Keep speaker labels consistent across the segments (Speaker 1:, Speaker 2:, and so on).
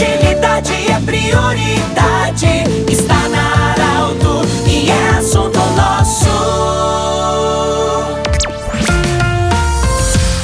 Speaker 1: agilidade é prioridade. Está na Arauto e é assunto nosso.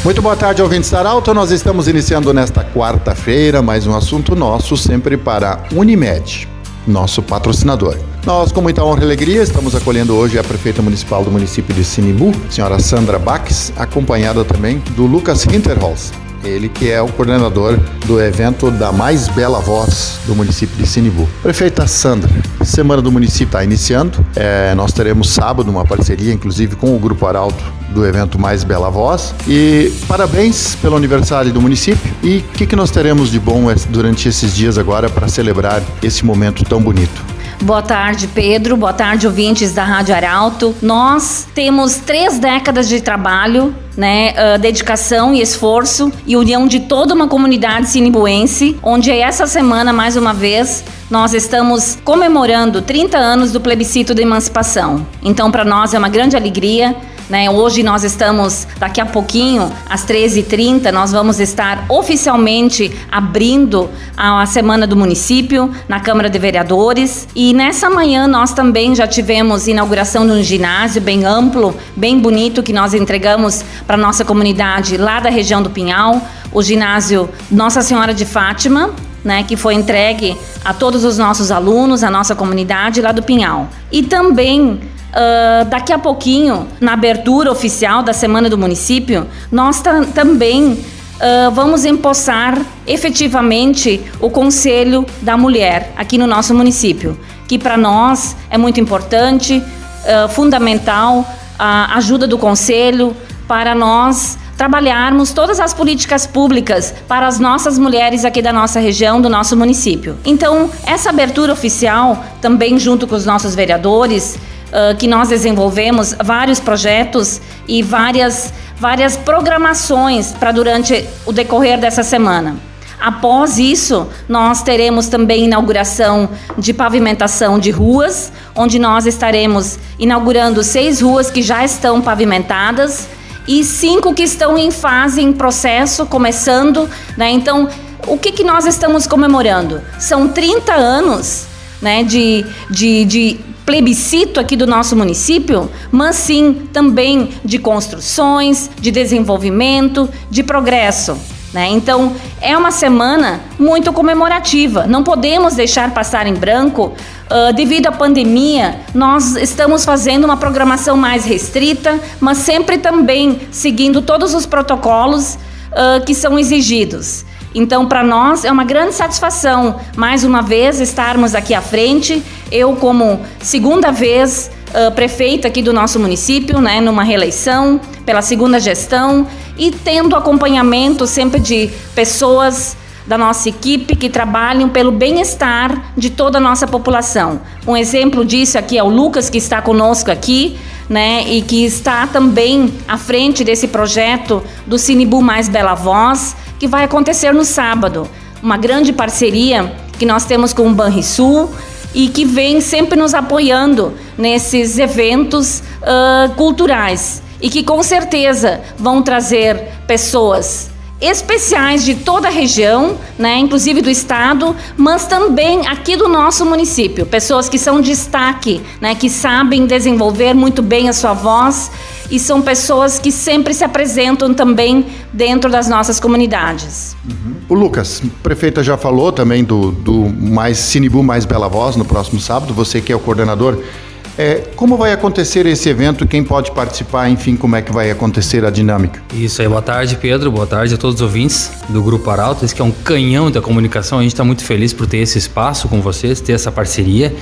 Speaker 2: Muito boa tarde, ouvintes da Arauto. Nós estamos iniciando nesta quarta-feira mais um assunto nosso, sempre para Unimed, nosso patrocinador. Nós, com muita honra e alegria, estamos acolhendo hoje a prefeita municipal do município de Sinibu, senhora Sandra Bax, acompanhada também do Lucas Hinterholz, ele que é o coordenador do evento da mais bela voz do município de Sinibu. Prefeita Sandra, Semana do Município está iniciando. É, nós teremos sábado uma parceria, inclusive, com o Grupo Arauto do evento Mais Bela Voz. E parabéns pelo aniversário do município. E o que, que nós teremos de bom durante esses dias agora para celebrar esse momento tão bonito?
Speaker 3: Boa tarde, Pedro. Boa tarde, ouvintes da Rádio Arauto. Nós temos três décadas de trabalho né, uh, dedicação e esforço e união de toda uma comunidade sinibuense, onde essa semana, mais uma vez, nós estamos comemorando 30 anos do plebiscito da emancipação. Então, para nós é uma grande alegria né? Hoje nós estamos, daqui a pouquinho, às 13h30, nós vamos estar oficialmente abrindo a Semana do Município na Câmara de Vereadores. E nessa manhã nós também já tivemos inauguração de um ginásio bem amplo, bem bonito, que nós entregamos para nossa comunidade lá da região do Pinhal, o ginásio Nossa Senhora de Fátima, né, que foi entregue a todos os nossos alunos, a nossa comunidade lá do Pinhal. E também Uh, daqui a pouquinho, na abertura oficial da Semana do Município, nós também uh, vamos empossar efetivamente o Conselho da Mulher aqui no nosso município, que para nós é muito importante, uh, fundamental a ajuda do Conselho para nós trabalharmos todas as políticas públicas para as nossas mulheres aqui da nossa região, do nosso município. Então, essa abertura oficial, também junto com os nossos vereadores, que nós desenvolvemos vários projetos e várias, várias programações para durante o decorrer dessa semana. Após isso, nós teremos também inauguração de pavimentação de ruas, onde nós estaremos inaugurando seis ruas que já estão pavimentadas e cinco que estão em fase, em processo, começando. Né? Então, o que, que nós estamos comemorando? São 30 anos né, de, de, de plebiscito aqui do nosso município, mas sim também de construções, de desenvolvimento, de progresso. Né? Então, é uma semana muito comemorativa. Não podemos deixar passar em branco. Uh, devido à pandemia, nós estamos fazendo uma programação mais restrita, mas sempre também seguindo todos os protocolos uh, que são exigidos. Então, para nós é uma grande satisfação, mais uma vez, estarmos aqui à frente. Eu, como segunda vez uh, prefeita aqui do nosso município, né, numa reeleição, pela segunda gestão, e tendo acompanhamento sempre de pessoas da nossa equipe que trabalham pelo bem-estar de toda a nossa população. Um exemplo disso aqui é o Lucas, que está conosco aqui, né, e que está também à frente desse projeto do Cinebu Mais Bela Voz, que vai acontecer no sábado. Uma grande parceria que nós temos com o Banrisul e que vem sempre nos apoiando nesses eventos uh, culturais e que com certeza vão trazer pessoas especiais de toda a região, né, inclusive do estado, mas também aqui do nosso município, pessoas que são destaque, né, que sabem desenvolver muito bem a sua voz e são pessoas que sempre se apresentam também dentro das nossas comunidades.
Speaker 2: Uhum. O Lucas, prefeita já falou também do, do mais Sinibu Mais Bela Voz no próximo sábado, você que é o coordenador. É, como vai acontecer esse evento? Quem pode participar? Enfim, como é que vai acontecer a dinâmica?
Speaker 4: Isso aí, boa tarde, Pedro. Boa tarde a todos os ouvintes do Grupo Arauto. Esse que é um canhão da comunicação. A gente está muito feliz por ter esse espaço com vocês, ter essa parceria.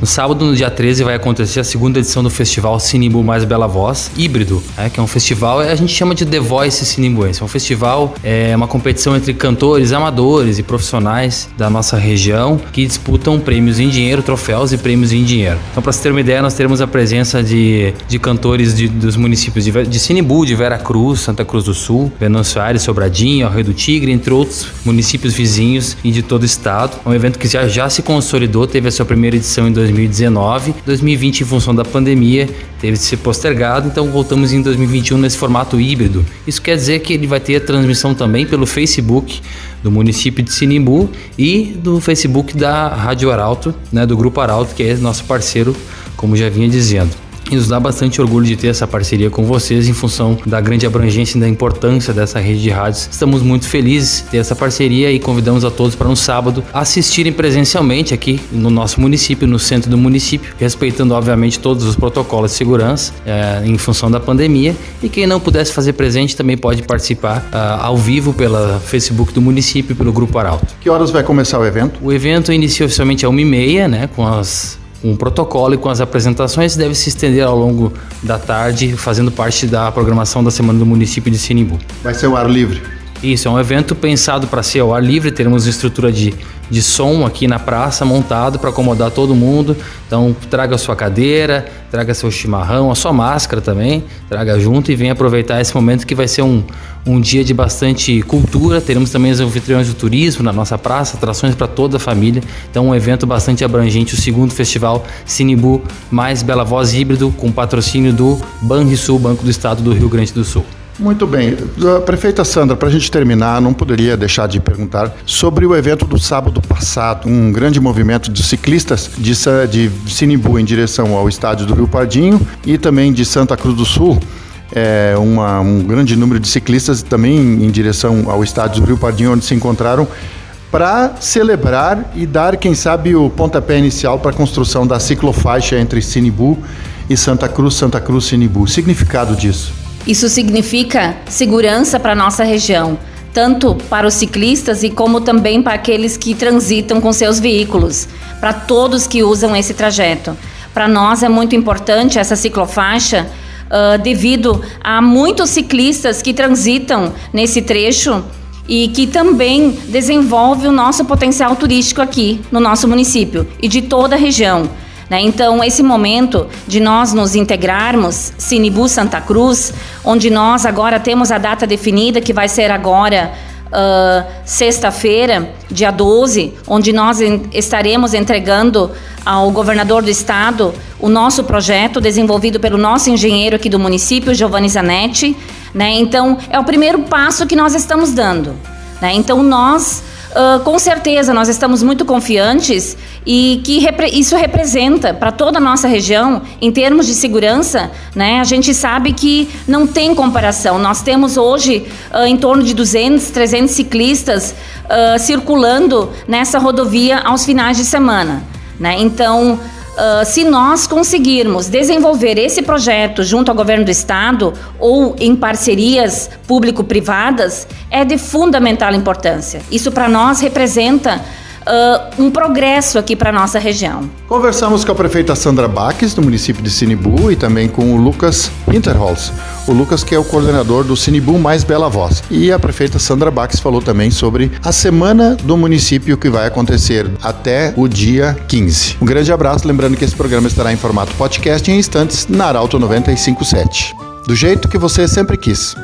Speaker 4: No sábado, no dia 13, vai acontecer a segunda edição do festival Sinimbu Mais Bela Voz, híbrido, né, que é um festival, a gente chama de The Voice Sinimbuense. É um festival, é uma competição entre cantores, amadores e profissionais da nossa região que disputam prêmios em dinheiro, troféus e prêmios em dinheiro. Então, para você ter uma ideia, nós teremos a presença de, de cantores de, dos municípios de, de Sinimbu, de Vera Cruz, Santa Cruz do Sul, Venâncio Aires, Sobradinho, Rio do Tigre, entre outros municípios vizinhos e de todo o estado. É um evento que já, já se consolidou, teve a sua primeira edição em 2019 2019. 2020, em função da pandemia, teve de ser postergado, então voltamos em 2021 nesse formato híbrido. Isso quer dizer que ele vai ter a transmissão também pelo Facebook do município de Sinimbu e do Facebook da Rádio Arauto, né, do Grupo Arauto, que é nosso parceiro, como já vinha dizendo. E nos dá bastante orgulho de ter essa parceria com vocês em função da grande abrangência e da importância dessa rede de rádios. Estamos muito felizes de ter essa parceria e convidamos a todos para no sábado assistirem presencialmente aqui no nosso município, no centro do município, respeitando obviamente todos os protocolos de segurança é, em função da pandemia. E quem não pudesse fazer presente também pode participar uh, ao vivo pela Facebook do município, pelo Grupo Arauto.
Speaker 2: Que horas vai começar o evento?
Speaker 4: O evento inicia oficialmente às 1h30, né, com as o protocolo e com as apresentações deve se estender ao longo da tarde, fazendo parte da programação da Semana do Município de Sinimbu.
Speaker 2: Vai ser o ar livre?
Speaker 4: Isso, é um evento pensado para ser ao ar livre, teremos estrutura de de som aqui na praça montado para acomodar todo mundo. Então traga a sua cadeira, traga seu chimarrão, a sua máscara também, traga junto e venha aproveitar esse momento que vai ser um, um dia de bastante cultura. Teremos também os anfitriões do turismo na nossa praça, atrações para toda a família. Então um evento bastante abrangente, o segundo festival Sinibu mais Bela Voz híbrido com patrocínio do Banrisul, Banco do Estado do Rio Grande do Sul.
Speaker 2: Muito bem. Prefeita Sandra, para a gente terminar, não poderia deixar de perguntar sobre o evento do sábado passado, um grande movimento de ciclistas de, de Sinimbu em direção ao estádio do Rio Pardinho e também de Santa Cruz do Sul. É, uma, um grande número de ciclistas também em direção ao estádio do Rio Pardinho, onde se encontraram para celebrar e dar, quem sabe, o pontapé inicial para a construção da ciclofaixa entre Sinibu e Santa Cruz, Santa Cruz, Sinibu. Significado disso?
Speaker 3: Isso significa segurança para nossa região, tanto para os ciclistas e como também para aqueles que transitam com seus veículos, para todos que usam esse trajeto. Para nós é muito importante essa ciclofaixa uh, devido a muitos ciclistas que transitam nesse trecho e que também desenvolve o nosso potencial turístico aqui no nosso município e de toda a região. Né? Então, esse momento de nós nos integrarmos, Sinibu Santa Cruz, onde nós agora temos a data definida, que vai ser agora Uh, sexta-feira, dia 12, onde nós estaremos entregando ao governador do estado o nosso projeto desenvolvido pelo nosso engenheiro aqui do município, Giovanni Zanetti. Né? Então, é o primeiro passo que nós estamos dando. Né? Então, nós Uh, com certeza, nós estamos muito confiantes e que repre isso representa para toda a nossa região, em termos de segurança, né? A gente sabe que não tem comparação. Nós temos hoje uh, em torno de 200, 300 ciclistas uh, circulando nessa rodovia aos finais de semana, né? Então, Uh, se nós conseguirmos desenvolver esse projeto junto ao governo do estado ou em parcerias público-privadas, é de fundamental importância. Isso para nós representa uh, um progresso aqui para nossa região.
Speaker 2: Conversamos com a prefeita Sandra Baques, do município de Sinibu, e também com o Lucas Hinterholz. O Lucas, que é o coordenador do Sinibu Mais Bela Voz. E a prefeita Sandra Baques falou também sobre a semana do município que vai acontecer até o dia 15. Um grande abraço, lembrando que esse programa estará em formato podcast em instantes na Arauto 957. Do jeito que você sempre quis.